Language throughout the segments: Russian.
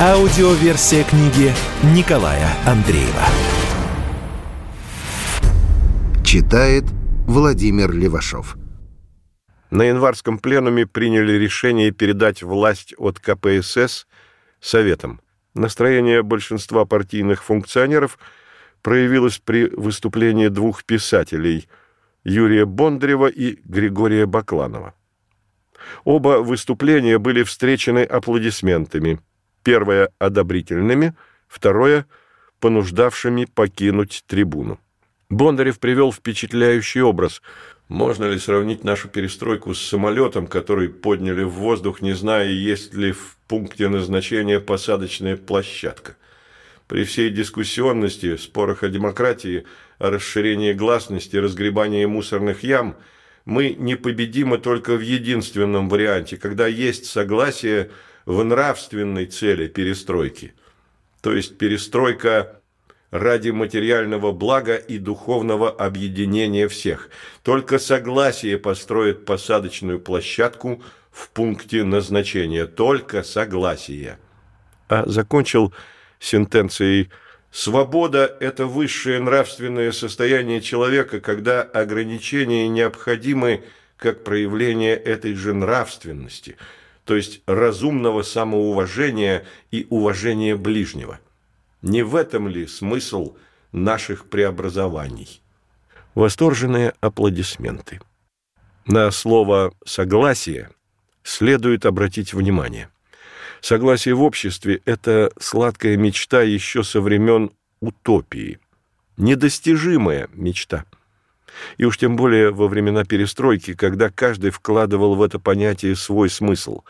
Аудиоверсия книги Николая Андреева. Читает Владимир Левашов. На январском пленуме приняли решение передать власть от КПСС Советам. Настроение большинства партийных функционеров проявилось при выступлении двух писателей – Юрия Бондарева и Григория Бакланова. Оба выступления были встречены аплодисментами. Первое – одобрительными, второе – понуждавшими покинуть трибуну. Бондарев привел впечатляющий образ. Можно ли сравнить нашу перестройку с самолетом, который подняли в воздух, не зная, есть ли в пункте назначения посадочная площадка? При всей дискуссионности, спорах о демократии, о расширении гласности, разгребании мусорных ям, мы непобедимы только в единственном варианте, когда есть согласие в нравственной цели перестройки. То есть перестройка ради материального блага и духовного объединения всех. Только согласие построит посадочную площадку в пункте назначения. Только согласие. А закончил сентенцией «Свобода – это высшее нравственное состояние человека, когда ограничения необходимы как проявление этой же нравственности, то есть разумного самоуважения и уважения ближнего». Не в этом ли смысл наших преобразований? Восторженные аплодисменты. На слово «согласие» следует обратить внимание. Согласие в обществе – это сладкая мечта еще со времен утопии. Недостижимая мечта. И уж тем более во времена перестройки, когда каждый вкладывал в это понятие свой смысл.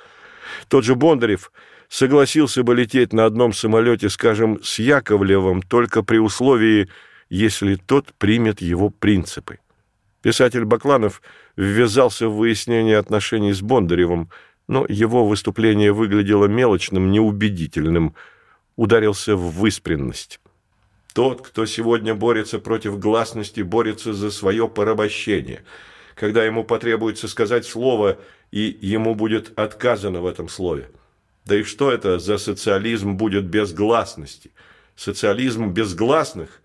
Тот же Бондарев согласился бы лететь на одном самолете, скажем, с Яковлевым, только при условии, если тот примет его принципы. Писатель Бакланов ввязался в выяснение отношений с Бондаревым – но его выступление выглядело мелочным, неубедительным, ударился в выспренность. Тот, кто сегодня борется против гласности, борется за свое порабощение. Когда ему потребуется сказать слово, и ему будет отказано в этом слове. Да и что это за социализм будет без гласности? Социализм без гласных?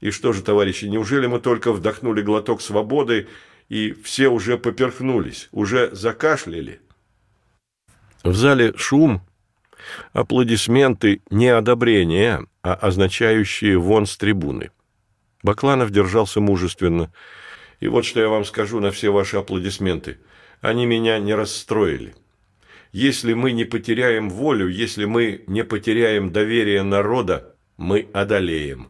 И что же, товарищи, неужели мы только вдохнули глоток свободы, и все уже поперхнулись, уже закашляли? В зале шум, аплодисменты не одобрения, а означающие вон с трибуны. Бакланов держался мужественно. И вот что я вам скажу на все ваши аплодисменты. Они меня не расстроили. Если мы не потеряем волю, если мы не потеряем доверие народа, мы одолеем.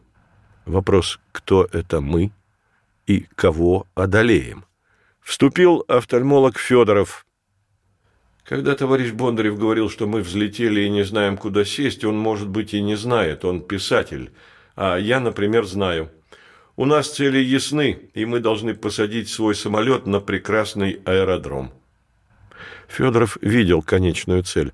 Вопрос, кто это мы и кого одолеем? Вступил офтальмолог Федоров, когда товарищ Бондарев говорил, что мы взлетели и не знаем, куда сесть, он, может быть, и не знает, он писатель. А я, например, знаю. У нас цели ясны, и мы должны посадить свой самолет на прекрасный аэродром. Федоров видел конечную цель,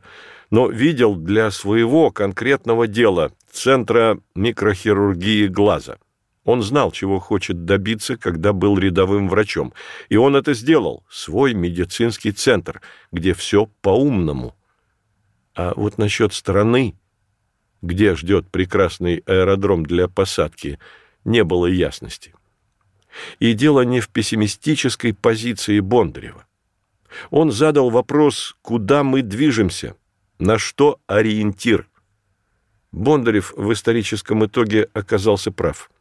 но видел для своего конкретного дела – Центра микрохирургии глаза – он знал, чего хочет добиться, когда был рядовым врачом. И он это сделал. Свой медицинский центр, где все по-умному. А вот насчет страны, где ждет прекрасный аэродром для посадки, не было ясности. И дело не в пессимистической позиции Бондарева. Он задал вопрос, куда мы движемся, на что ориентир. Бондарев в историческом итоге оказался прав –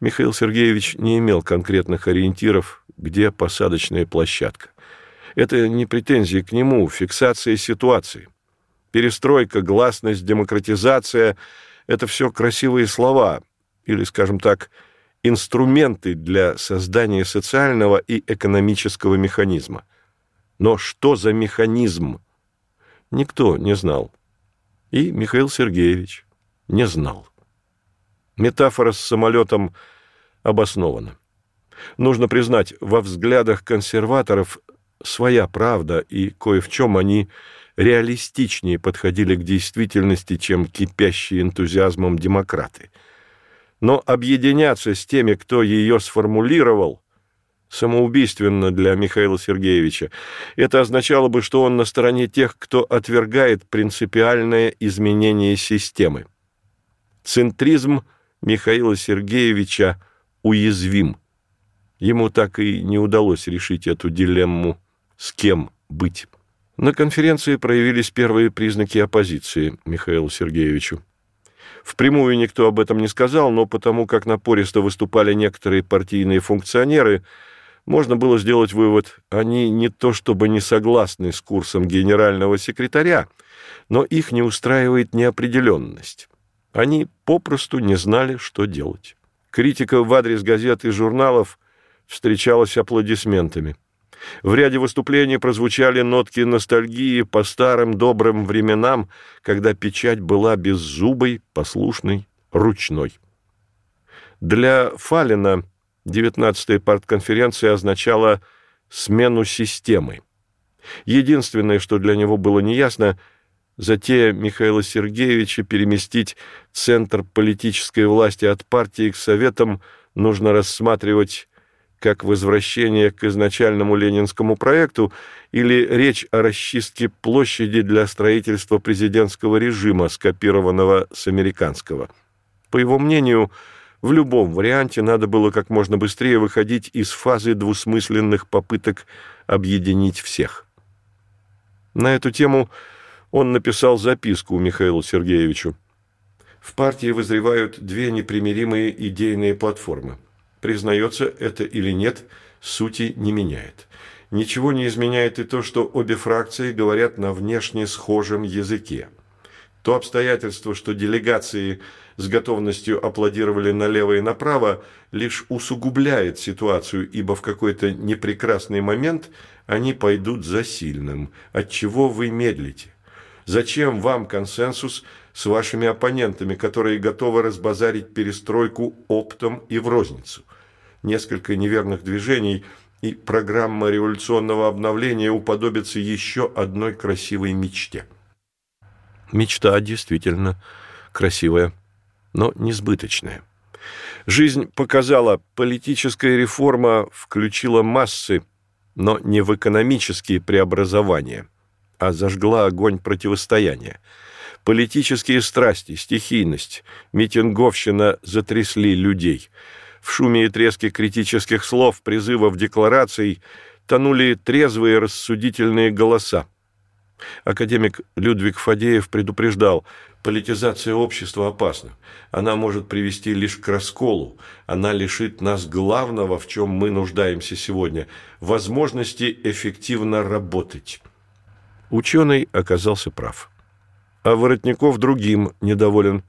Михаил Сергеевич не имел конкретных ориентиров, где посадочная площадка. Это не претензии к нему, фиксация ситуации. Перестройка, гласность, демократизация – это все красивые слова, или, скажем так, инструменты для создания социального и экономического механизма. Но что за механизм? Никто не знал. И Михаил Сергеевич не знал. Метафора с самолетом обоснована. Нужно признать, во взглядах консерваторов своя правда, и кое в чем они реалистичнее подходили к действительности, чем кипящие энтузиазмом демократы. Но объединяться с теми, кто ее сформулировал, самоубийственно для Михаила Сергеевича. Это означало бы, что он на стороне тех, кто отвергает принципиальное изменение системы. Центризм Михаила Сергеевича уязвим. Ему так и не удалось решить эту дилемму «с кем быть?». На конференции проявились первые признаки оппозиции Михаилу Сергеевичу. Впрямую никто об этом не сказал, но потому как напористо выступали некоторые партийные функционеры, можно было сделать вывод, они не то чтобы не согласны с курсом генерального секретаря, но их не устраивает неопределенность. Они попросту не знали, что делать. Критика в адрес газет и журналов встречалась аплодисментами. В ряде выступлений прозвучали нотки ностальгии по старым добрым временам, когда печать была беззубой, послушной, ручной. Для Фалина 19-я партконференция означала смену системы. Единственное, что для него было неясно, затея Михаила Сергеевича переместить центр политической власти от партии к советам нужно рассматривать как возвращение к изначальному ленинскому проекту или речь о расчистке площади для строительства президентского режима, скопированного с американского. По его мнению, в любом варианте надо было как можно быстрее выходить из фазы двусмысленных попыток объединить всех. На эту тему он написал записку Михаилу Сергеевичу. В партии вызревают две непримиримые идейные платформы – признается это или нет, сути не меняет. Ничего не изменяет и то, что обе фракции говорят на внешне схожем языке. То обстоятельство, что делегации с готовностью аплодировали налево и направо, лишь усугубляет ситуацию, ибо в какой-то непрекрасный момент они пойдут за сильным. От чего вы медлите? Зачем вам консенсус с вашими оппонентами, которые готовы разбазарить перестройку оптом и в розницу? Несколько неверных движений, и программа революционного обновления уподобится еще одной красивой мечте. Мечта действительно красивая, но несбыточная. Жизнь показала, политическая реформа включила массы, но не в экономические преобразования – а зажгла огонь противостояния. Политические страсти, стихийность, митинговщина затрясли людей. В шуме и треске критических слов, призывов, деклараций тонули трезвые рассудительные голоса. Академик Людвиг Фадеев предупреждал, политизация общества опасна. Она может привести лишь к расколу. Она лишит нас главного, в чем мы нуждаемся сегодня – возможности эффективно работать. Ученый оказался прав. А Воротников другим недоволен.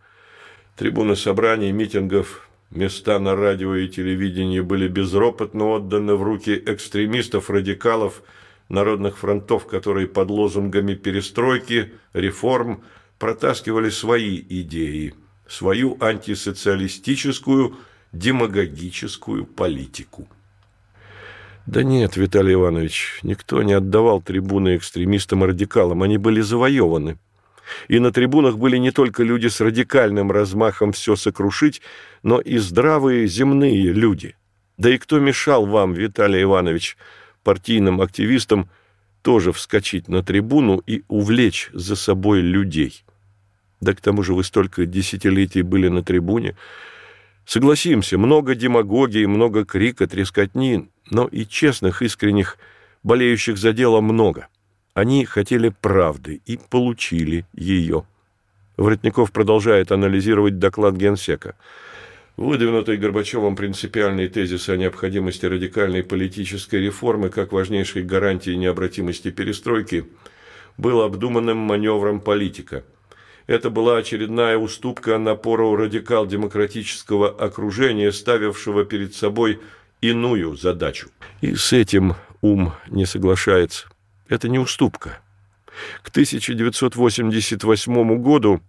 Трибуны собраний, митингов, места на радио и телевидении были безропотно отданы в руки экстремистов, радикалов, народных фронтов, которые под лозунгами перестройки, реформ протаскивали свои идеи, свою антисоциалистическую, демагогическую политику. Да нет, Виталий Иванович, никто не отдавал трибуны экстремистам и радикалам, они были завоеваны. И на трибунах были не только люди с радикальным размахом все сокрушить, но и здравые земные люди. Да и кто мешал вам, Виталий Иванович, партийным активистам, тоже вскочить на трибуну и увлечь за собой людей? Да к тому же вы столько десятилетий были на трибуне. Согласимся, много демагогии, много крика, трескотни, но и честных, искренних, болеющих за дело много. Они хотели правды и получили ее. Воротников продолжает анализировать доклад Генсека. Выдвинутый Горбачевым принципиальный тезис о необходимости радикальной политической реформы как важнейшей гарантии необратимости перестройки был обдуманным маневром политика. Это была очередная уступка напору радикал-демократического окружения, ставившего перед собой иную задачу. И с этим ум не соглашается. Это не уступка. К 1988 году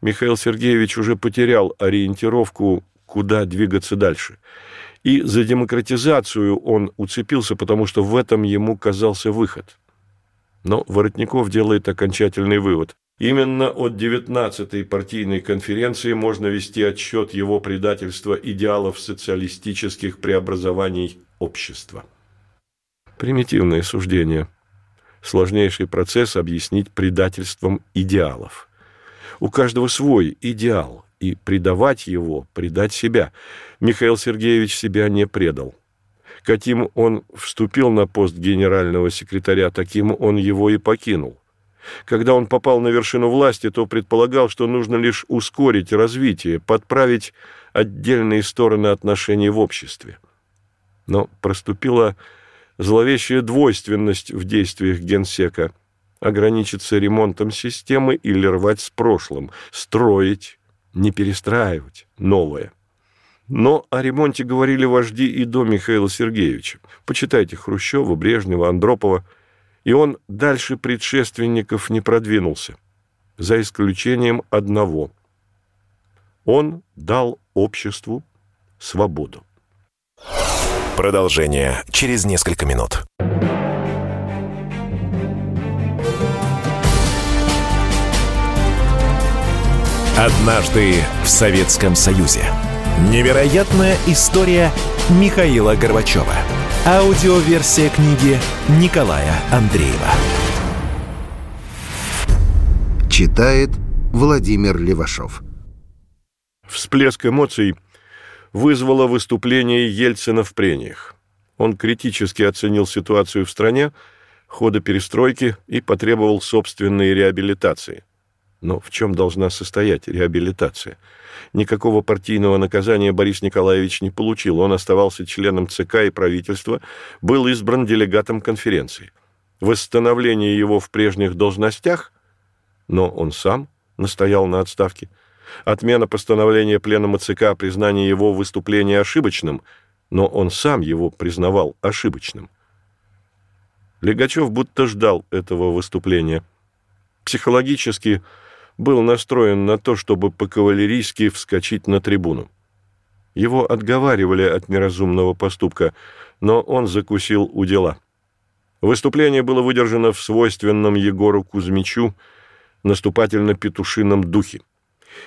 Михаил Сергеевич уже потерял ориентировку, куда двигаться дальше. И за демократизацию он уцепился, потому что в этом ему казался выход. Но Воротников делает окончательный вывод. Именно от 19-й партийной конференции можно вести отсчет его предательства идеалов социалистических преобразований общества. Примитивное суждение. Сложнейший процесс объяснить предательством идеалов. У каждого свой идеал, и предавать его, предать себя. Михаил Сергеевич себя не предал. Каким он вступил на пост генерального секретаря, таким он его и покинул. Когда он попал на вершину власти, то предполагал, что нужно лишь ускорить развитие, подправить отдельные стороны отношений в обществе. Но проступила зловещая двойственность в действиях генсека. Ограничиться ремонтом системы или рвать с прошлым, строить, не перестраивать новое. Но о ремонте говорили вожди и до Михаила Сергеевича. Почитайте Хрущева, Брежнева, Андропова – и он дальше предшественников не продвинулся, за исключением одного. Он дал обществу свободу. Продолжение через несколько минут. Однажды в Советском Союзе. Невероятная история Михаила Горбачева. Аудиоверсия книги Николая Андреева. Читает Владимир Левашов. Всплеск эмоций вызвало выступление Ельцина в прениях. Он критически оценил ситуацию в стране, хода перестройки и потребовал собственной реабилитации. Но в чем должна состоять реабилитация – Никакого партийного наказания Борис Николаевич не получил. Он оставался членом ЦК и правительства, был избран делегатом конференции. Восстановление его в прежних должностях, но он сам настоял на отставке. Отмена постановления Пленума ЦК о признании его выступления ошибочным, но он сам его признавал ошибочным. Легачев будто ждал этого выступления. Психологически был настроен на то, чтобы по-кавалерийски вскочить на трибуну. Его отговаривали от неразумного поступка, но он закусил у дела. Выступление было выдержано в свойственном Егору Кузьмичу наступательно-петушином духе.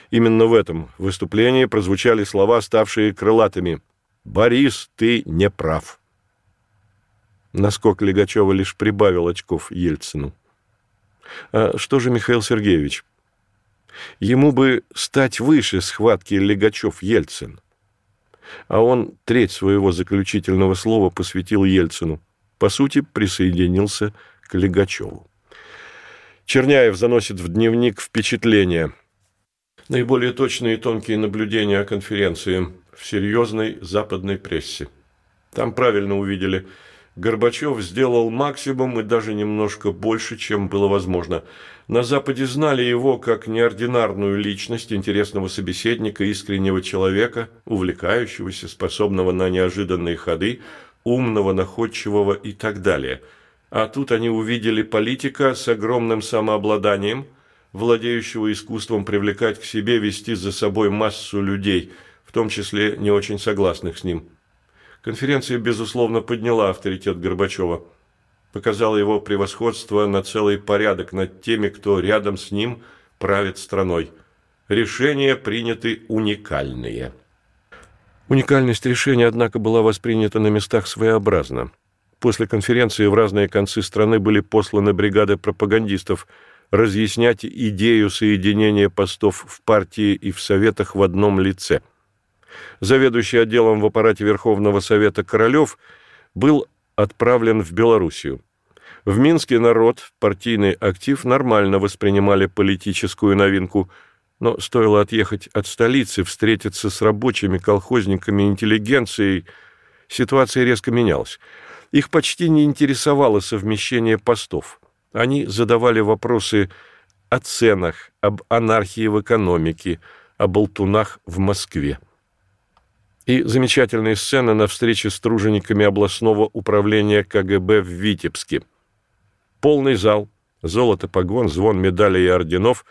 Именно в этом выступлении прозвучали слова, ставшие крылатыми «Борис, ты не прав». Наскок Легачева лишь прибавил очков Ельцину. А что же Михаил Сергеевич? Ему бы стать выше схватки Легачев-Ельцин. А он треть своего заключительного слова посвятил Ельцину. По сути, присоединился к Легачеву. Черняев заносит в дневник впечатления. Наиболее точные и тонкие наблюдения о конференции в серьезной западной прессе. Там правильно увидели – Горбачев сделал максимум и даже немножко больше, чем было возможно. На Западе знали его как неординарную личность, интересного собеседника, искреннего человека, увлекающегося, способного на неожиданные ходы, умного, находчивого и так далее. А тут они увидели политика с огромным самообладанием, владеющего искусством привлекать к себе, вести за собой массу людей, в том числе не очень согласных с ним. Конференция, безусловно, подняла авторитет Горбачева, показала его превосходство на целый порядок над теми, кто рядом с ним правит страной. Решения приняты уникальные. Уникальность решения, однако, была воспринята на местах своеобразно. После конференции в разные концы страны были посланы бригады пропагандистов разъяснять идею соединения постов в партии и в советах в одном лице – заведующий отделом в аппарате Верховного Совета Королев, был отправлен в Белоруссию. В Минске народ, партийный актив нормально воспринимали политическую новинку, но стоило отъехать от столицы, встретиться с рабочими, колхозниками, интеллигенцией, ситуация резко менялась. Их почти не интересовало совмещение постов. Они задавали вопросы о ценах, об анархии в экономике, о болтунах в Москве и замечательная сцена на встрече с тружениками областного управления КГБ в Витебске. Полный зал, золото погон, звон медалей и орденов.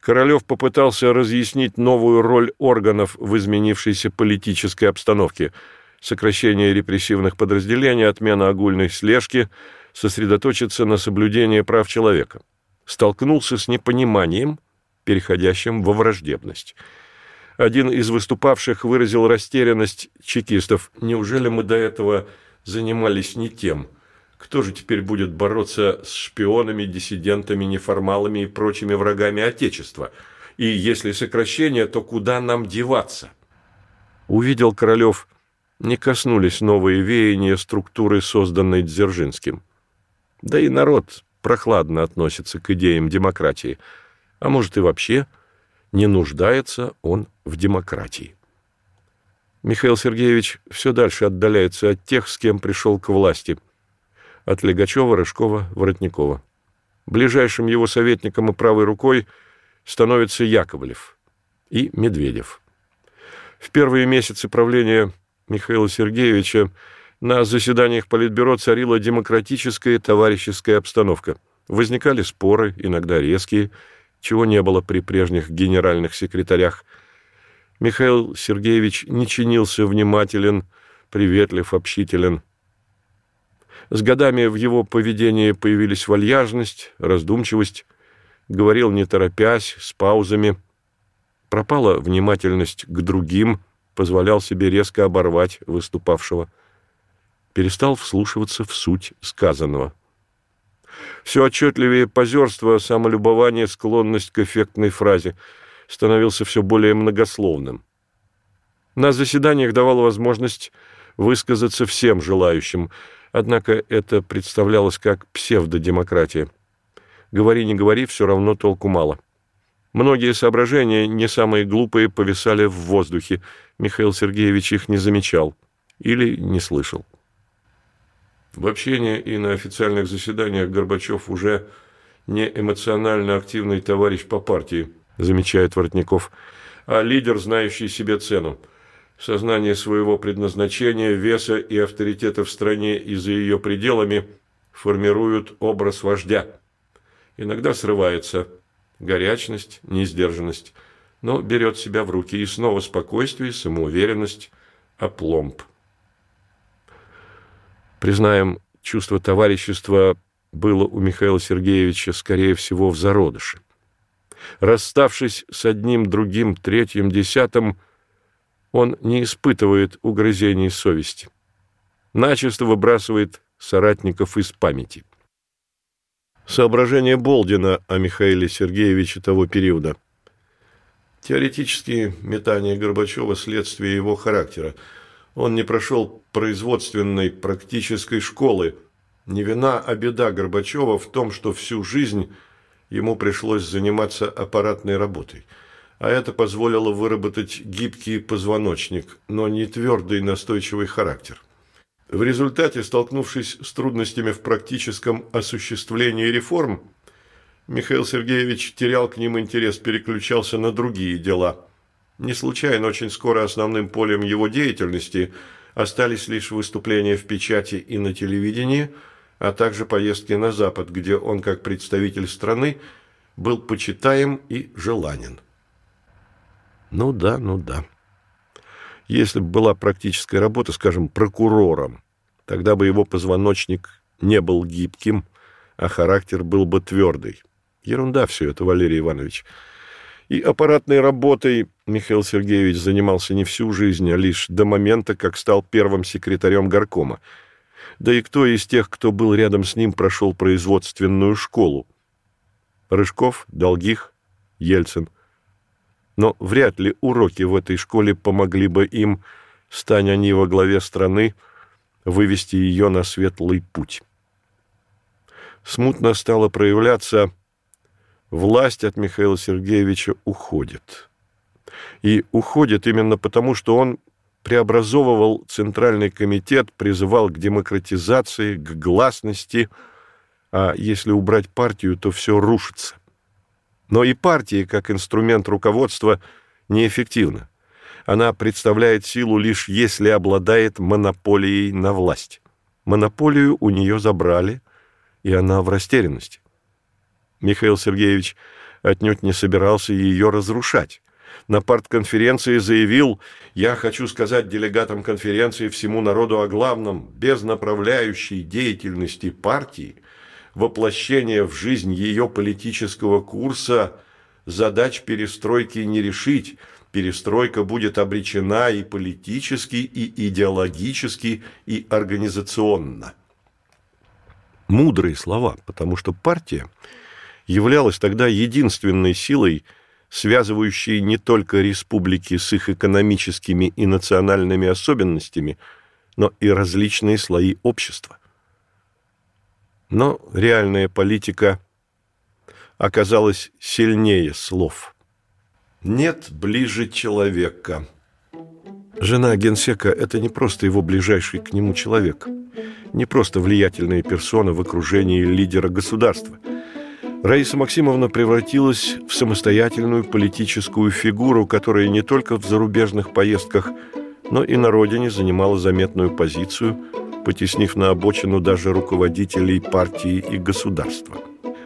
Королев попытался разъяснить новую роль органов в изменившейся политической обстановке. Сокращение репрессивных подразделений, отмена огульной слежки, сосредоточиться на соблюдении прав человека. Столкнулся с непониманием, переходящим во враждебность. Один из выступавших выразил растерянность чекистов. «Неужели мы до этого занимались не тем?» Кто же теперь будет бороться с шпионами, диссидентами, неформалами и прочими врагами Отечества? И если сокращение, то куда нам деваться? Увидел Королев, не коснулись новые веяния структуры, созданной Дзержинским. Да и народ прохладно относится к идеям демократии. А может и вообще не нуждается он в демократии. Михаил Сергеевич все дальше отдаляется от тех, с кем пришел к власти – от Легачева, Рыжкова, Воротникова. Ближайшим его советником и правой рукой становится Яковлев и Медведев. В первые месяцы правления Михаила Сергеевича на заседаниях Политбюро царила демократическая товарищеская обстановка. Возникали споры, иногда резкие, чего не было при прежних генеральных секретарях. Михаил Сергеевич не чинился внимателен, приветлив, общителен – с годами в его поведении появились вальяжность, раздумчивость, говорил не торопясь, с паузами. Пропала внимательность к другим, позволял себе резко оборвать выступавшего. Перестал вслушиваться в суть сказанного. Все отчетливее позерство, самолюбование, склонность к эффектной фразе становился все более многословным. На заседаниях давал возможность высказаться всем желающим – Однако это представлялось как псевдодемократия. Говори, не говори, все равно толку мало. Многие соображения, не самые глупые, повисали в воздухе. Михаил Сергеевич их не замечал или не слышал. В общении и на официальных заседаниях Горбачев уже не эмоционально активный товарищ по партии, замечает Воротников, а лидер, знающий себе цену – сознание своего предназначения, веса и авторитета в стране и за ее пределами формируют образ вождя. Иногда срывается горячность, несдержанность, но берет себя в руки и снова спокойствие, самоуверенность, опломб. Признаем, чувство товарищества было у Михаила Сергеевича, скорее всего, в зародыше. Расставшись с одним, другим, третьим, десятым – он не испытывает угрызений совести. Начисто выбрасывает соратников из памяти. Соображение Болдина о Михаиле Сергеевиче того периода. Теоретические метания Горбачева – следствие его характера. Он не прошел производственной практической школы. Не вина, а беда Горбачева в том, что всю жизнь ему пришлось заниматься аппаратной работой – а это позволило выработать гибкий позвоночник, но не твердый настойчивый характер. В результате, столкнувшись с трудностями в практическом осуществлении реформ, Михаил Сергеевич терял к ним интерес, переключался на другие дела. Не случайно очень скоро основным полем его деятельности остались лишь выступления в печати и на телевидении, а также поездки на Запад, где он, как представитель страны, был почитаем и желанен. Ну да, ну да. Если бы была практическая работа, скажем, прокурором, тогда бы его позвоночник не был гибким, а характер был бы твердый. Ерунда все это, Валерий Иванович. И аппаратной работой Михаил Сергеевич занимался не всю жизнь, а лишь до момента, как стал первым секретарем горкома. Да и кто из тех, кто был рядом с ним, прошел производственную школу? Рыжков, Долгих, Ельцин – но вряд ли уроки в этой школе помогли бы им, стань они во главе страны, вывести ее на светлый путь. Смутно стало проявляться, власть от Михаила Сергеевича уходит. И уходит именно потому, что он преобразовывал Центральный комитет, призывал к демократизации, к гласности, а если убрать партию, то все рушится. Но и партия, как инструмент руководства, неэффективна. Она представляет силу лишь если обладает монополией на власть. Монополию у нее забрали, и она в растерянности. Михаил Сергеевич отнюдь не собирался ее разрушать. На партконференции заявил «Я хочу сказать делегатам конференции всему народу о главном, без направляющей деятельности партии, воплощение в жизнь ее политического курса задач перестройки не решить, перестройка будет обречена и политически, и идеологически, и организационно». Мудрые слова, потому что партия являлась тогда единственной силой, связывающей не только республики с их экономическими и национальными особенностями, но и различные слои общества. Но реальная политика оказалась сильнее слов. «Нет ближе человека». Жена генсека – это не просто его ближайший к нему человек, не просто влиятельная персона в окружении лидера государства – Раиса Максимовна превратилась в самостоятельную политическую фигуру, которая не только в зарубежных поездках, но и на родине занимала заметную позицию, потеснив на обочину даже руководителей партии и государства.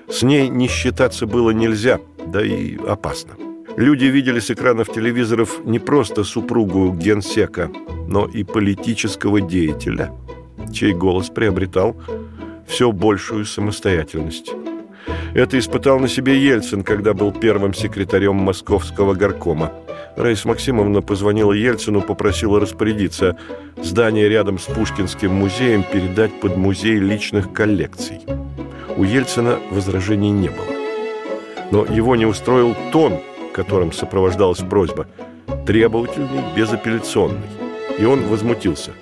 С ней не считаться было нельзя, да и опасно. Люди видели с экранов телевизоров не просто супругу генсека, но и политического деятеля, чей голос приобретал все большую самостоятельность. Это испытал на себе Ельцин, когда был первым секретарем московского горкома. Раиса Максимовна позвонила Ельцину, попросила распорядиться здание рядом с Пушкинским музеем передать под музей личных коллекций. У Ельцина возражений не было. Но его не устроил тон, которым сопровождалась просьба, требовательный, безапелляционный. И он возмутился.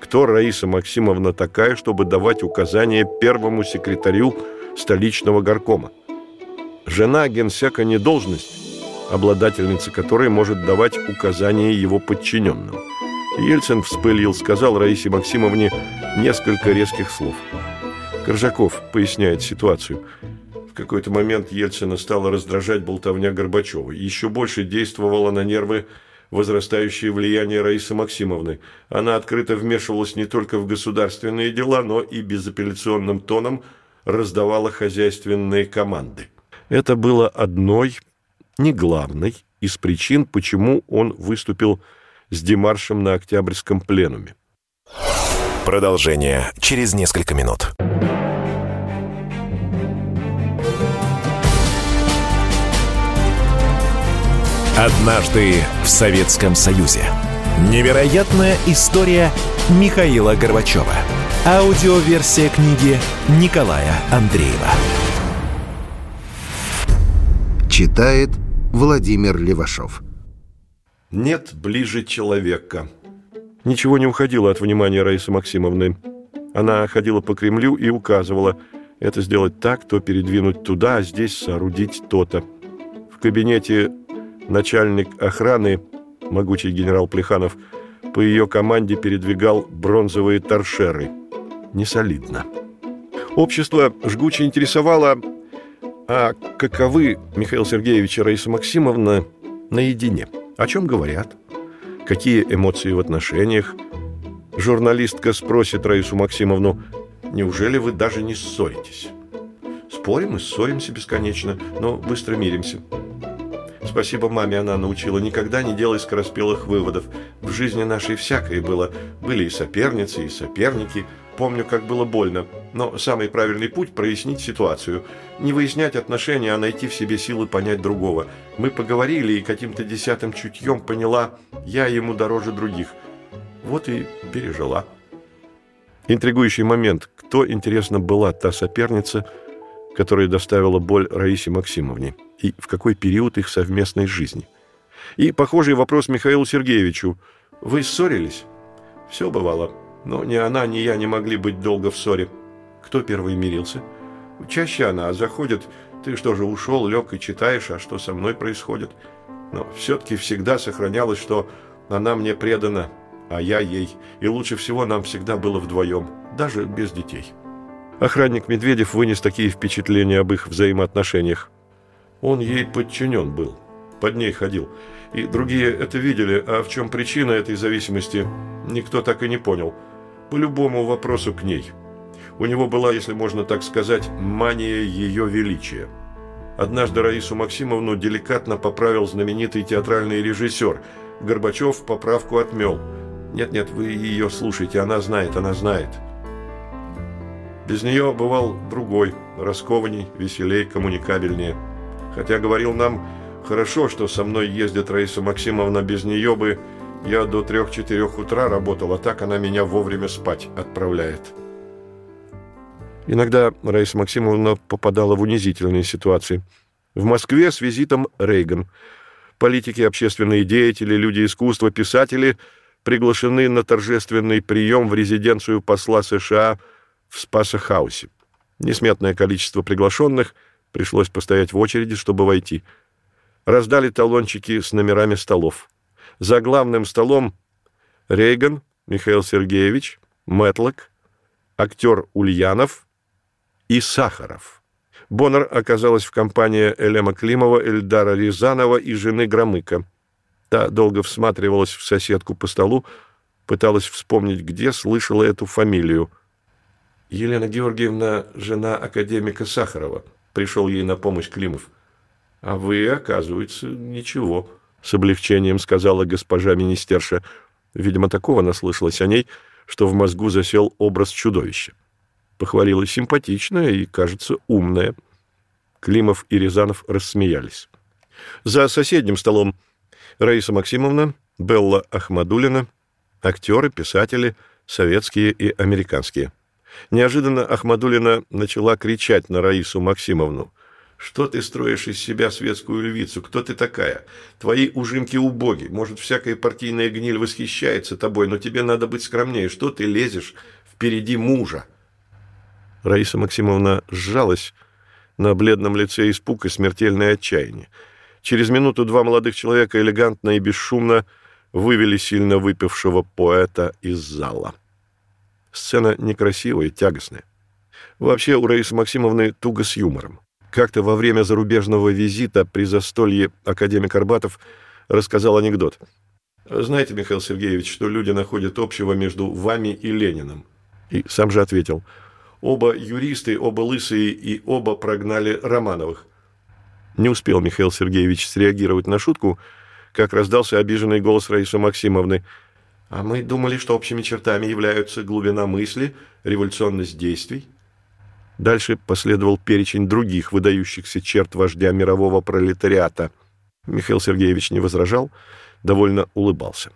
Кто Раиса Максимовна такая, чтобы давать указания первому секретарю столичного горкома. Жена генсека не должность, обладательница которой может давать указания его подчиненным. Ельцин вспылил, сказал Раисе Максимовне несколько резких слов. Коржаков поясняет ситуацию. В какой-то момент Ельцина стала раздражать болтовня Горбачева. Еще больше действовала на нервы возрастающее влияние Раисы Максимовны. Она открыто вмешивалась не только в государственные дела, но и безапелляционным тоном – раздавала хозяйственные команды. Это было одной, не главной, из причин, почему он выступил с демаршем на Октябрьском пленуме. Продолжение через несколько минут. Однажды в Советском Союзе. Невероятная история Михаила Горбачева. Аудиоверсия книги Николая Андреева. Читает Владимир Левашов. Нет ближе человека. Ничего не уходило от внимания Раисы Максимовны. Она ходила по Кремлю и указывала, это сделать так, то передвинуть туда, а здесь соорудить то-то. В кабинете начальник охраны, могучий генерал Плеханов, по ее команде передвигал бронзовые торшеры – несолидно. Общество жгуче интересовало, а каковы Михаил Сергеевич и Раиса Максимовна наедине? О чем говорят? Какие эмоции в отношениях? Журналистка спросит Раису Максимовну, неужели вы даже не ссоритесь? Спорим и ссоримся бесконечно, но быстро миримся. Спасибо маме, она научила. Никогда не делай скороспелых выводов. В жизни нашей всякое было. Были и соперницы, и соперники – Помню, как было больно, но самый правильный путь – прояснить ситуацию. Не выяснять отношения, а найти в себе силы понять другого. Мы поговорили, и каким-то десятым чутьем поняла, я ему дороже других. Вот и пережила. Интригующий момент. Кто, интересно, была та соперница, которая доставила боль Раисе Максимовне? И в какой период их совместной жизни? И похожий вопрос Михаилу Сергеевичу. Вы ссорились? Все бывало. Но ни она, ни я не могли быть долго в ссоре. Кто первый мирился? Чаще она, заходит, ты что же, ушел, лег и читаешь, а что со мной происходит? Но все-таки всегда сохранялось, что она мне предана, а я ей. И лучше всего нам всегда было вдвоем, даже без детей. Охранник Медведев вынес такие впечатления об их взаимоотношениях. Он ей подчинен был, под ней ходил. И другие это видели, а в чем причина этой зависимости, никто так и не понял – по любому вопросу к ней. У него была, если можно так сказать, мания ее величия. Однажды Раису Максимовну деликатно поправил знаменитый театральный режиссер. Горбачев поправку отмел. «Нет-нет, вы ее слушайте, она знает, она знает». Без нее бывал другой, раскованней, веселей, коммуникабельнее. Хотя говорил нам, хорошо, что со мной ездит Раиса Максимовна, без нее бы я до трех-четырех утра работал, а так она меня вовремя спать отправляет. Иногда Раиса Максимовна попадала в унизительные ситуации. В Москве с визитом Рейган. Политики, общественные деятели, люди искусства, писатели приглашены на торжественный прием в резиденцию посла США в Спасо-хаусе. Несметное количество приглашенных, пришлось постоять в очереди, чтобы войти. Раздали талончики с номерами столов. За главным столом Рейган, Михаил Сергеевич, Мэтлок, актер Ульянов – и Сахаров. Боннер оказалась в компании Элема Климова, Эльдара Рязанова и жены Громыка. Та долго всматривалась в соседку по столу, пыталась вспомнить, где слышала эту фамилию. Елена Георгиевна – жена академика Сахарова. Пришел ей на помощь Климов. «А вы, оказывается, ничего», – с облегчением сказала госпожа министерша. Видимо, такого наслышалась о ней, что в мозгу засел образ чудовища похвалила симпатичная и, кажется, умная. Климов и Рязанов рассмеялись. За соседним столом Раиса Максимовна, Белла Ахмадулина, актеры, писатели, советские и американские. Неожиданно Ахмадулина начала кричать на Раису Максимовну. «Что ты строишь из себя светскую львицу? Кто ты такая? Твои ужимки убоги. Может, всякая партийная гниль восхищается тобой, но тебе надо быть скромнее. Что ты лезешь впереди мужа?» Раиса Максимовна сжалась, на бледном лице испуг и смертельное отчаяние. Через минуту два молодых человека элегантно и бесшумно вывели сильно выпившего поэта из зала. Сцена некрасивая, тягостная. Вообще у Раисы Максимовны туго с юмором. Как-то во время зарубежного визита при застолье академик Арбатов рассказал анекдот. «Знаете, Михаил Сергеевич, что люди находят общего между вами и Лениным?» И сам же ответил – Оба юристы, оба лысые и оба прогнали Романовых. Не успел Михаил Сергеевич среагировать на шутку, как раздался обиженный голос Раисы Максимовны. «А мы думали, что общими чертами являются глубина мысли, революционность действий». Дальше последовал перечень других выдающихся черт вождя мирового пролетариата. Михаил Сергеевич не возражал, довольно улыбался.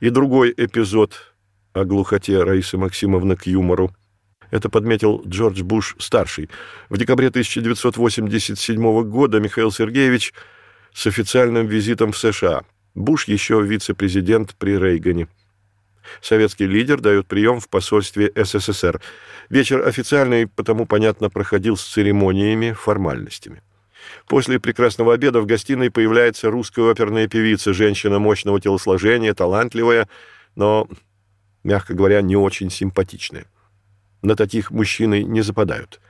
И другой эпизод о глухоте Раисы Максимовны к юмору. Это подметил Джордж Буш-старший. В декабре 1987 года Михаил Сергеевич с официальным визитом в США. Буш еще вице-президент при Рейгане. Советский лидер дает прием в посольстве СССР. Вечер официальный, потому, понятно, проходил с церемониями, формальностями. После прекрасного обеда в гостиной появляется русская оперная певица, женщина мощного телосложения, талантливая, но, мягко говоря, не очень симпатичная. На таких мужчины не западают.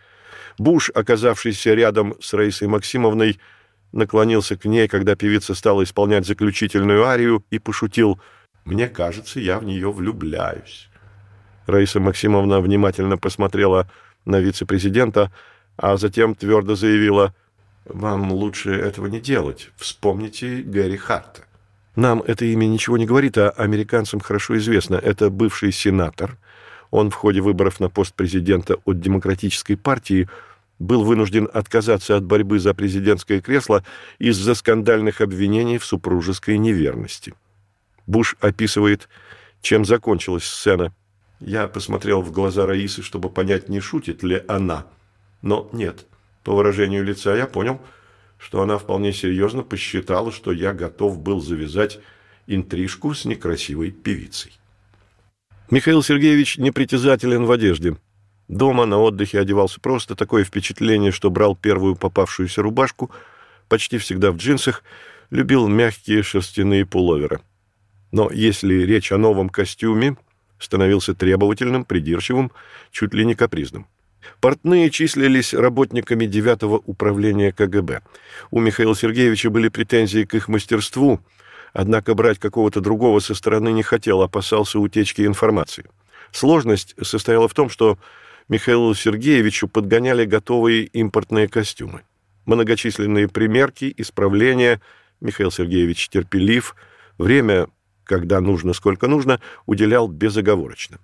Буш, оказавшийся рядом с Раисой Максимовной, наклонился к ней, когда певица стала исполнять заключительную арию, и пошутил «Мне кажется, я в нее влюбляюсь». Раиса Максимовна внимательно посмотрела на вице-президента, а затем твердо заявила «Вам лучше этого не делать. Вспомните Гэри Харта». Нам это имя ничего не говорит, а американцам хорошо известно. Это бывший сенатор – он в ходе выборов на пост президента от Демократической партии был вынужден отказаться от борьбы за президентское кресло из-за скандальных обвинений в супружеской неверности. Буш описывает, чем закончилась сцена. Я посмотрел в глаза Раисы, чтобы понять, не шутит ли она. Но нет. По выражению лица я понял, что она вполне серьезно посчитала, что я готов был завязать интрижку с некрасивой певицей. Михаил Сергеевич непритязателен в одежде. Дома на отдыхе одевался просто, такое впечатление, что брал первую попавшуюся рубашку, почти всегда в джинсах, любил мягкие шерстяные пуловеры. Но если речь о новом костюме, становился требовательным, придирчивым, чуть ли не капризным. Портные числились работниками девятого управления КГБ. У Михаила Сергеевича были претензии к их мастерству – однако брать какого-то другого со стороны не хотел, опасался утечки информации. Сложность состояла в том, что Михаилу Сергеевичу подгоняли готовые импортные костюмы. Многочисленные примерки, исправления. Михаил Сергеевич терпелив. Время, когда нужно, сколько нужно, уделял безоговорочно.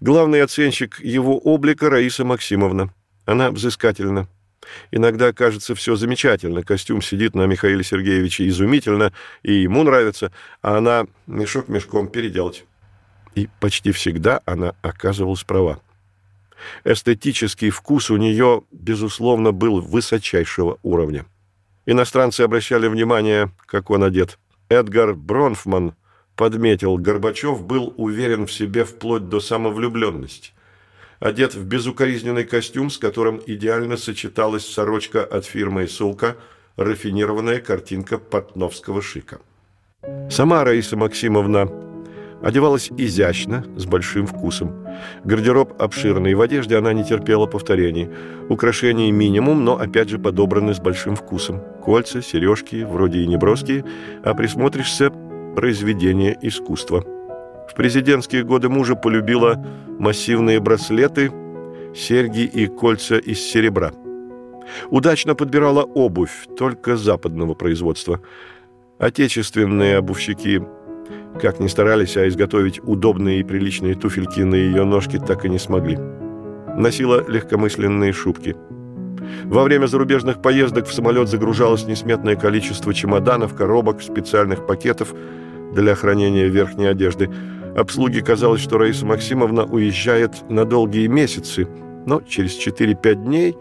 Главный оценщик его облика Раиса Максимовна. Она взыскательна. Иногда кажется все замечательно. Костюм сидит на Михаиле Сергеевиче изумительно, и ему нравится, а она мешок мешком переделать. И почти всегда она оказывалась права. Эстетический вкус у нее, безусловно, был высочайшего уровня. Иностранцы обращали внимание, как он одет. Эдгар Бронфман подметил, Горбачев был уверен в себе вплоть до самовлюбленности. Одет в безукоризненный костюм, с которым идеально сочеталась сорочка от фирмы «Сулка», рафинированная картинка портновского шика. Сама Раиса Максимовна Одевалась изящно, с большим вкусом. Гардероб обширный, в одежде она не терпела повторений. Украшений минимум, но опять же подобраны с большим вкусом. Кольца, сережки, вроде и неброские, а присмотришься – произведение искусства. В президентские годы мужа полюбила массивные браслеты, серьги и кольца из серебра. Удачно подбирала обувь, только западного производства. Отечественные обувщики – как ни старались, а изготовить удобные и приличные туфельки на ее ножки так и не смогли. Носила легкомысленные шубки. Во время зарубежных поездок в самолет загружалось несметное количество чемоданов, коробок, специальных пакетов для хранения верхней одежды. Обслуге казалось, что Раиса Максимовна уезжает на долгие месяцы, но через 4-5 дней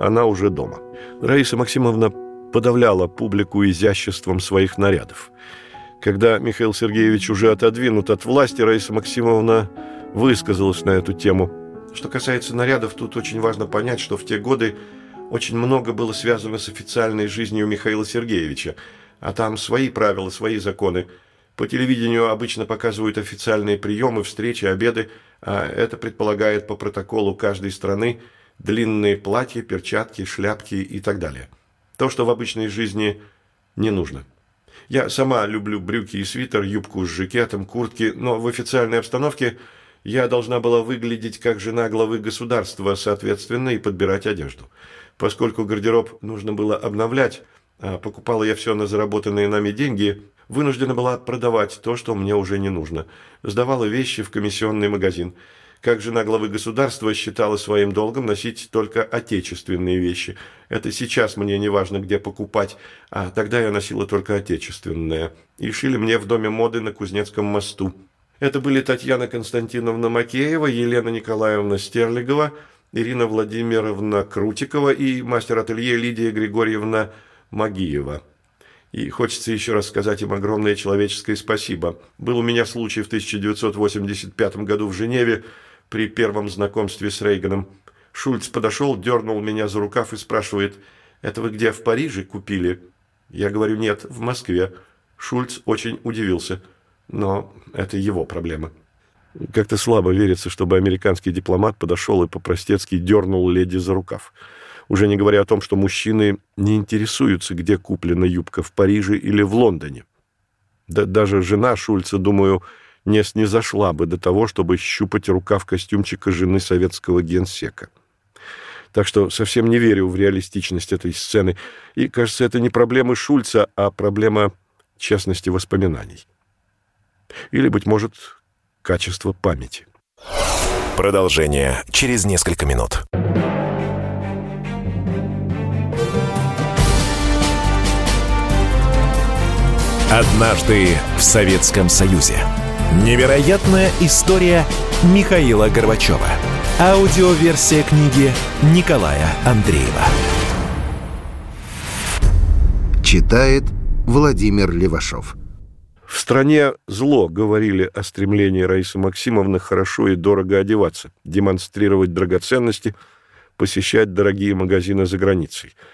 она уже дома. Раиса Максимовна подавляла публику изяществом своих нарядов. Когда Михаил Сергеевич уже отодвинут от власти, Раиса Максимовна высказалась на эту тему. Что касается нарядов, тут очень важно понять, что в те годы очень много было связано с официальной жизнью Михаила Сергеевича, а там свои правила, свои законы. По телевидению обычно показывают официальные приемы, встречи, обеды, а это предполагает по протоколу каждой страны длинные платья, перчатки, шляпки и так далее. То, что в обычной жизни не нужно. Я сама люблю брюки и свитер, юбку с жакетом, куртки, но в официальной обстановке я должна была выглядеть как жена главы государства, соответственно, и подбирать одежду. Поскольку гардероб нужно было обновлять, а покупала я все на заработанные нами деньги, вынуждена была продавать то, что мне уже не нужно. Сдавала вещи в комиссионный магазин – как жена главы государства считала своим долгом носить только отечественные вещи. Это сейчас мне не важно, где покупать, а тогда я носила только отечественное. И шили мне в доме моды на Кузнецком мосту. Это были Татьяна Константиновна Макеева, Елена Николаевна Стерлигова, Ирина Владимировна Крутикова и мастер-ателье Лидия Григорьевна Магиева. И хочется еще раз сказать им огромное человеческое спасибо. Был у меня случай в 1985 году в Женеве, при первом знакомстве с Рейганом. Шульц подошел, дернул меня за рукав и спрашивает, «Это вы где, в Париже купили?» Я говорю, «Нет, в Москве». Шульц очень удивился, но это его проблема. Как-то слабо верится, чтобы американский дипломат подошел и по-простецки дернул леди за рукав. Уже не говоря о том, что мужчины не интересуются, где куплена юбка, в Париже или в Лондоне. Да даже жена Шульца, думаю, не снизошла бы до того, чтобы щупать рукав костюмчика жены советского генсека. Так что совсем не верю в реалистичность этой сцены. И, кажется, это не проблема Шульца, а проблема честности воспоминаний. Или, быть может, качество памяти. Продолжение через несколько минут. Однажды в Советском Союзе. Невероятная история Михаила Горбачева. Аудиоверсия книги Николая Андреева. Читает Владимир Левашов. В стране зло говорили о стремлении Раисы Максимовны хорошо и дорого одеваться, демонстрировать драгоценности, посещать дорогие магазины за границей –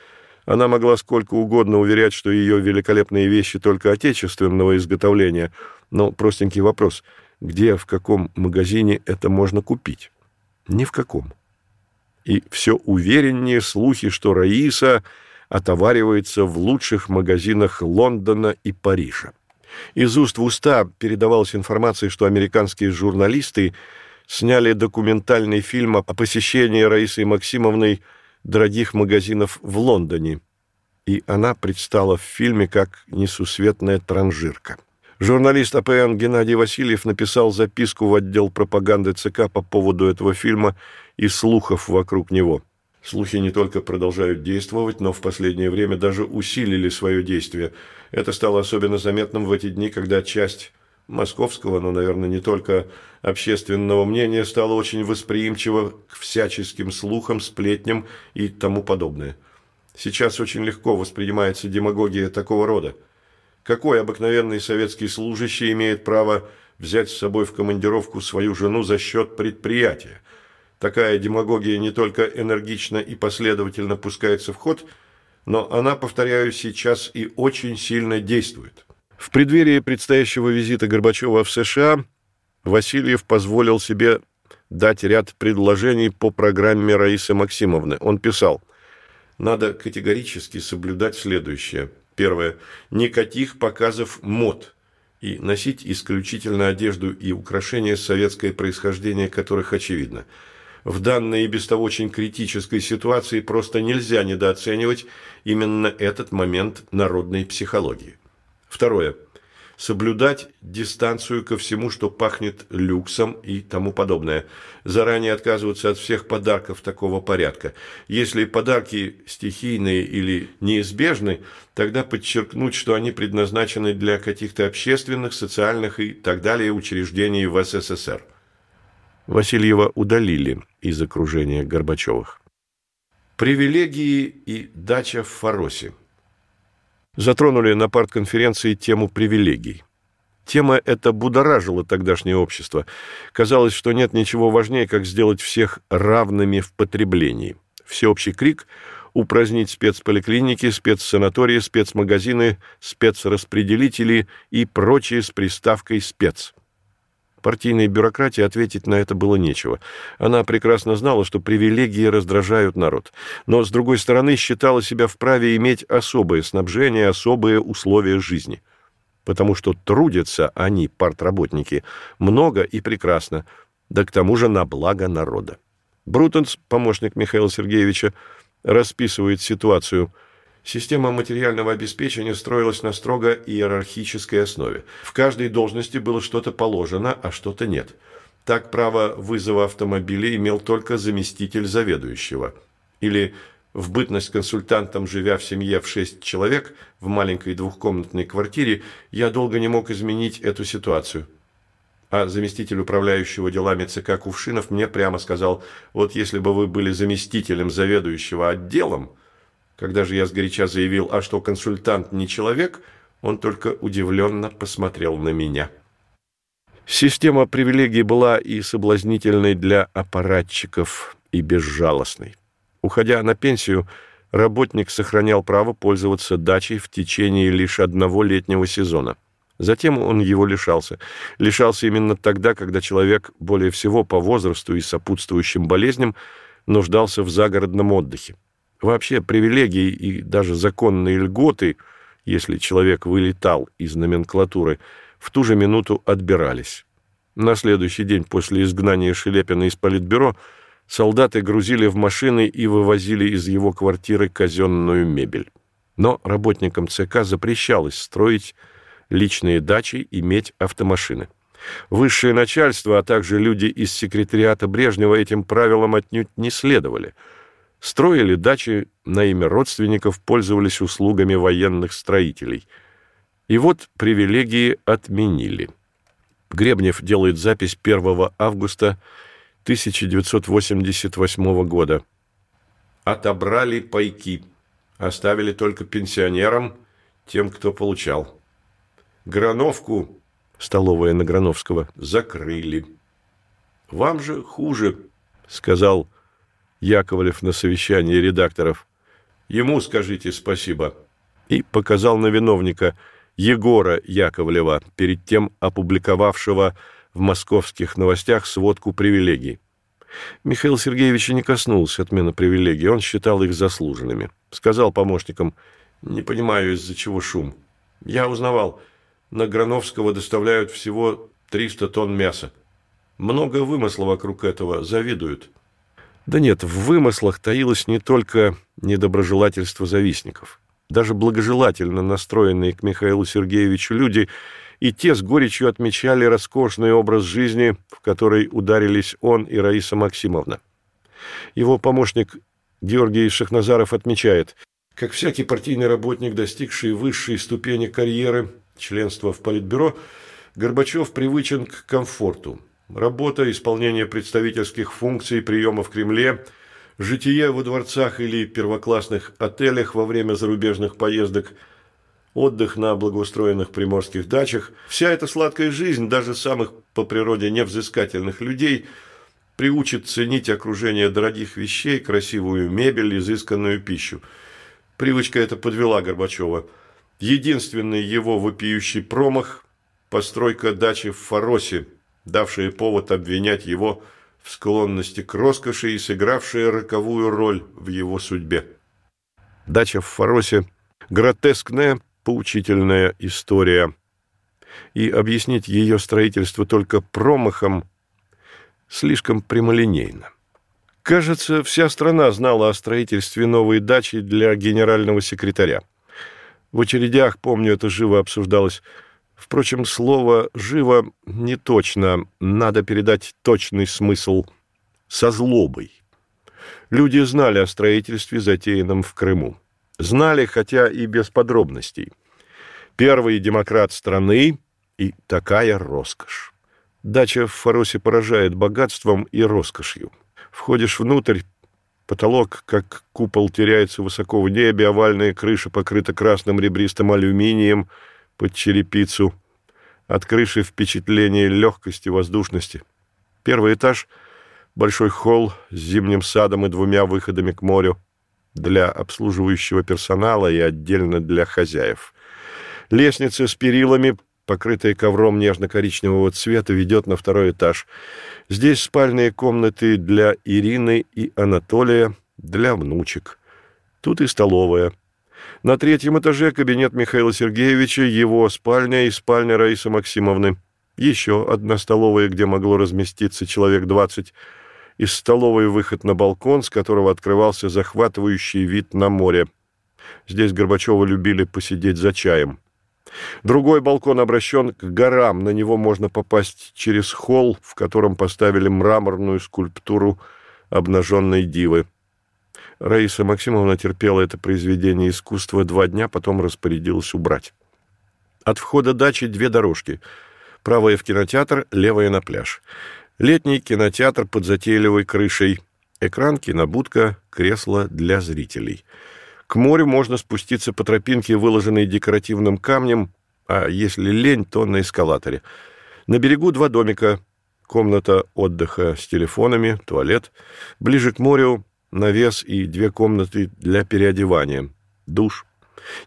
она могла сколько угодно уверять, что ее великолепные вещи только отечественного изготовления, но простенький вопрос – где, в каком магазине это можно купить? Ни в каком. И все увереннее слухи, что Раиса отоваривается в лучших магазинах Лондона и Парижа. Из уст в уста передавалась информация, что американские журналисты сняли документальный фильм о посещении Раисы Максимовной дорогих магазинов в Лондоне и она предстала в фильме как несусветная транжирка. Журналист АПН Геннадий Васильев написал записку в отдел пропаганды ЦК по поводу этого фильма и слухов вокруг него. Слухи не только продолжают действовать, но в последнее время даже усилили свое действие. Это стало особенно заметным в эти дни, когда часть московского, но, наверное, не только общественного мнения, стала очень восприимчива к всяческим слухам, сплетням и тому подобное. Сейчас очень легко воспринимается демагогия такого рода. Какой обыкновенный советский служащий имеет право взять с собой в командировку свою жену за счет предприятия? Такая демагогия не только энергично и последовательно пускается в ход, но она, повторяю, сейчас и очень сильно действует. В преддверии предстоящего визита Горбачева в США Васильев позволил себе дать ряд предложений по программе Раисы Максимовны. Он писал, надо категорически соблюдать следующее. Первое. Никаких показов мод и носить исключительно одежду и украшения советское происхождение которых очевидно – в данной и без того очень критической ситуации просто нельзя недооценивать именно этот момент народной психологии. Второе. Соблюдать дистанцию ко всему, что пахнет люксом и тому подобное. Заранее отказываться от всех подарков такого порядка. Если подарки стихийные или неизбежны, тогда подчеркнуть, что они предназначены для каких-то общественных, социальных и так далее учреждений в СССР. Васильева удалили из окружения Горбачевых. Привилегии и дача в Фаросе. Затронули на партконференции тему привилегий. Тема эта будоражила тогдашнее общество. Казалось, что нет ничего важнее, как сделать всех равными в потреблении. Всеобщий крик – упразднить спецполиклиники, спецсанатории, спецмагазины, спецраспределители и прочие с приставкой «спец». Партийной бюрократии ответить на это было нечего. Она прекрасно знала, что привилегии раздражают народ. Но, с другой стороны, считала себя вправе иметь особое снабжение, особые условия жизни. Потому что трудятся они, партработники, много и прекрасно, да к тому же на благо народа. Брутенс, помощник Михаила Сергеевича, расписывает ситуацию – Система материального обеспечения строилась на строго иерархической основе. В каждой должности было что-то положено, а что-то нет. Так право вызова автомобиля имел только заместитель заведующего. Или в бытность консультантом, живя в семье в шесть человек в маленькой двухкомнатной квартире, я долго не мог изменить эту ситуацию. А заместитель управляющего делами ЦК Кувшинов мне прямо сказал, вот если бы вы были заместителем заведующего отделом, когда же я сгоряча заявил, а что консультант не человек, он только удивленно посмотрел на меня. Система привилегий была и соблазнительной для аппаратчиков, и безжалостной. Уходя на пенсию, работник сохранял право пользоваться дачей в течение лишь одного летнего сезона. Затем он его лишался. Лишался именно тогда, когда человек более всего по возрасту и сопутствующим болезням нуждался в загородном отдыхе. Вообще привилегии и даже законные льготы, если человек вылетал из номенклатуры, в ту же минуту отбирались. На следующий день после изгнания Шелепина из политбюро солдаты грузили в машины и вывозили из его квартиры казенную мебель. Но работникам ЦК запрещалось строить личные дачи, иметь автомашины. Высшее начальство, а также люди из секретариата Брежнева этим правилам отнюдь не следовали – Строили дачи на имя родственников, пользовались услугами военных строителей. И вот привилегии отменили. Гребнев делает запись 1 августа 1988 года. Отобрали пайки, оставили только пенсионерам, тем, кто получал. Грановку, столовая на Грановского, закрыли. «Вам же хуже», — сказал Яковлев на совещании редакторов. «Ему скажите спасибо». И показал на виновника Егора Яковлева, перед тем опубликовавшего в московских новостях сводку привилегий. Михаил Сергеевич не коснулся отмены привилегий, он считал их заслуженными. Сказал помощникам, не понимаю, из-за чего шум. Я узнавал, на Грановского доставляют всего 300 тонн мяса. Много вымысла вокруг этого, завидуют. Да нет, в вымыслах таилось не только недоброжелательство завистников. даже благожелательно настроенные к Михаилу Сергеевичу люди, и те с горечью отмечали роскошный образ жизни, в который ударились он и Раиса Максимовна. Его помощник Георгий Шахназаров отмечает, как всякий партийный работник, достигший высшей ступени карьеры, членства в Политбюро, Горбачев привычен к комфорту. Работа, исполнение представительских функций, приема в Кремле – житие во дворцах или первоклассных отелях во время зарубежных поездок, отдых на благоустроенных приморских дачах, вся эта сладкая жизнь даже самых по природе невзыскательных людей приучит ценить окружение дорогих вещей, красивую мебель, изысканную пищу. Привычка эта подвела Горбачева. Единственный его вопиющий промах – постройка дачи в Фаросе, давшая повод обвинять его – в склонности к роскоши и сыгравшая роковую роль в его судьбе. Дача в Фаросе – гротескная, поучительная история. И объяснить ее строительство только промахом слишком прямолинейно. Кажется, вся страна знала о строительстве новой дачи для генерального секретаря. В очередях, помню, это живо обсуждалось – Впрочем, слово «живо» не точно, надо передать точный смысл «со злобой». Люди знали о строительстве, затеянном в Крыму. Знали, хотя и без подробностей. Первый демократ страны и такая роскошь. Дача в Фаросе поражает богатством и роскошью. Входишь внутрь, потолок, как купол, теряется высоко в небе, овальная крыша покрыта красным ребристым алюминием – под черепицу. От крыши впечатление легкости, воздушности. Первый этаж – большой холл с зимним садом и двумя выходами к морю для обслуживающего персонала и отдельно для хозяев. Лестница с перилами, покрытая ковром нежно-коричневого цвета, ведет на второй этаж. Здесь спальные комнаты для Ирины и Анатолия, для внучек. Тут и столовая – на третьем этаже кабинет Михаила Сергеевича, его спальня и спальня Раисы Максимовны. Еще одна столовая, где могло разместиться человек двадцать. Из столовой выход на балкон, с которого открывался захватывающий вид на море. Здесь Горбачева любили посидеть за чаем. Другой балкон обращен к горам. На него можно попасть через холл, в котором поставили мраморную скульптуру обнаженной дивы. Раиса Максимовна терпела это произведение искусства два дня, потом распорядилась убрать. От входа дачи две дорожки. Правая в кинотеатр, левая на пляж. Летний кинотеатр под затейливой крышей. Экран, кинобудка, кресло для зрителей. К морю можно спуститься по тропинке, выложенной декоративным камнем, а если лень, то на эскалаторе. На берегу два домика. Комната отдыха с телефонами, туалет. Ближе к морю навес и две комнаты для переодевания, душ.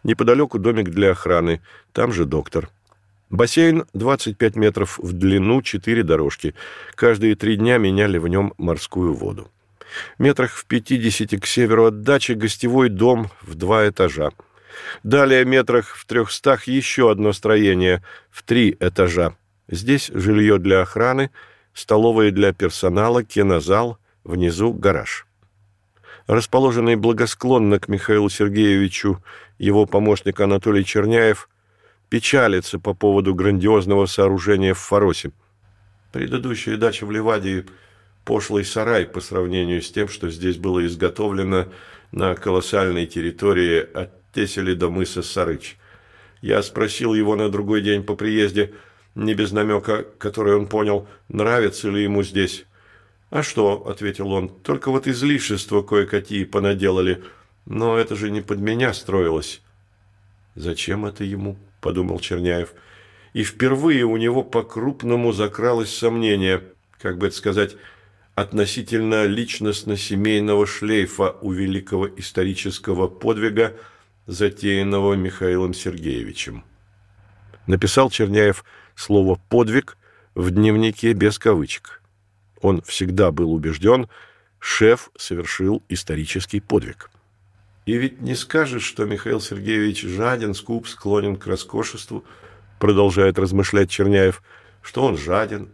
Неподалеку домик для охраны, там же доктор. Бассейн 25 метров в длину, четыре дорожки. Каждые три дня меняли в нем морскую воду. Метрах в 50 к северу от дачи гостевой дом в два этажа. Далее метрах в трехстах еще одно строение в три этажа. Здесь жилье для охраны, столовая для персонала, кинозал, внизу гараж расположенный благосклонно к Михаилу Сергеевичу его помощник Анатолий Черняев, печалится по поводу грандиозного сооружения в Фаросе. Предыдущая дача в Ливадии – пошлый сарай по сравнению с тем, что здесь было изготовлено на колоссальной территории от Тесели до мыса Сарыч. Я спросил его на другой день по приезде, не без намека, который он понял, нравится ли ему здесь. «А что?» – ответил он. «Только вот излишества кое-какие понаделали. Но это же не под меня строилось». «Зачем это ему?» – подумал Черняев. И впервые у него по-крупному закралось сомнение, как бы это сказать, относительно личностно-семейного шлейфа у великого исторического подвига, затеянного Михаилом Сергеевичем. Написал Черняев слово «подвиг» в дневнике без кавычек. Он всегда был убежден, шеф совершил исторический подвиг. И ведь не скажешь, что Михаил Сергеевич жаден, скуп, склонен к роскошеству, продолжает размышлять Черняев, что он жаден.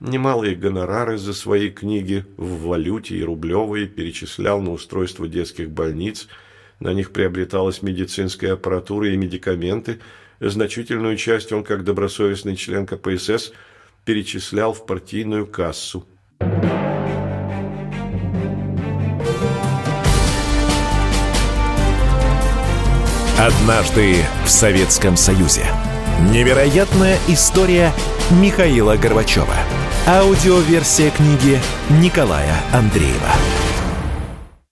Немалые гонорары за свои книги в валюте и рублевые перечислял на устройство детских больниц, На них приобреталась медицинская аппаратура и медикаменты. Значительную часть он, как добросовестный член КПСС, перечислял в партийную кассу. Однажды в Советском Союзе. Невероятная история Михаила Горбачева. Аудиоверсия книги Николая Андреева.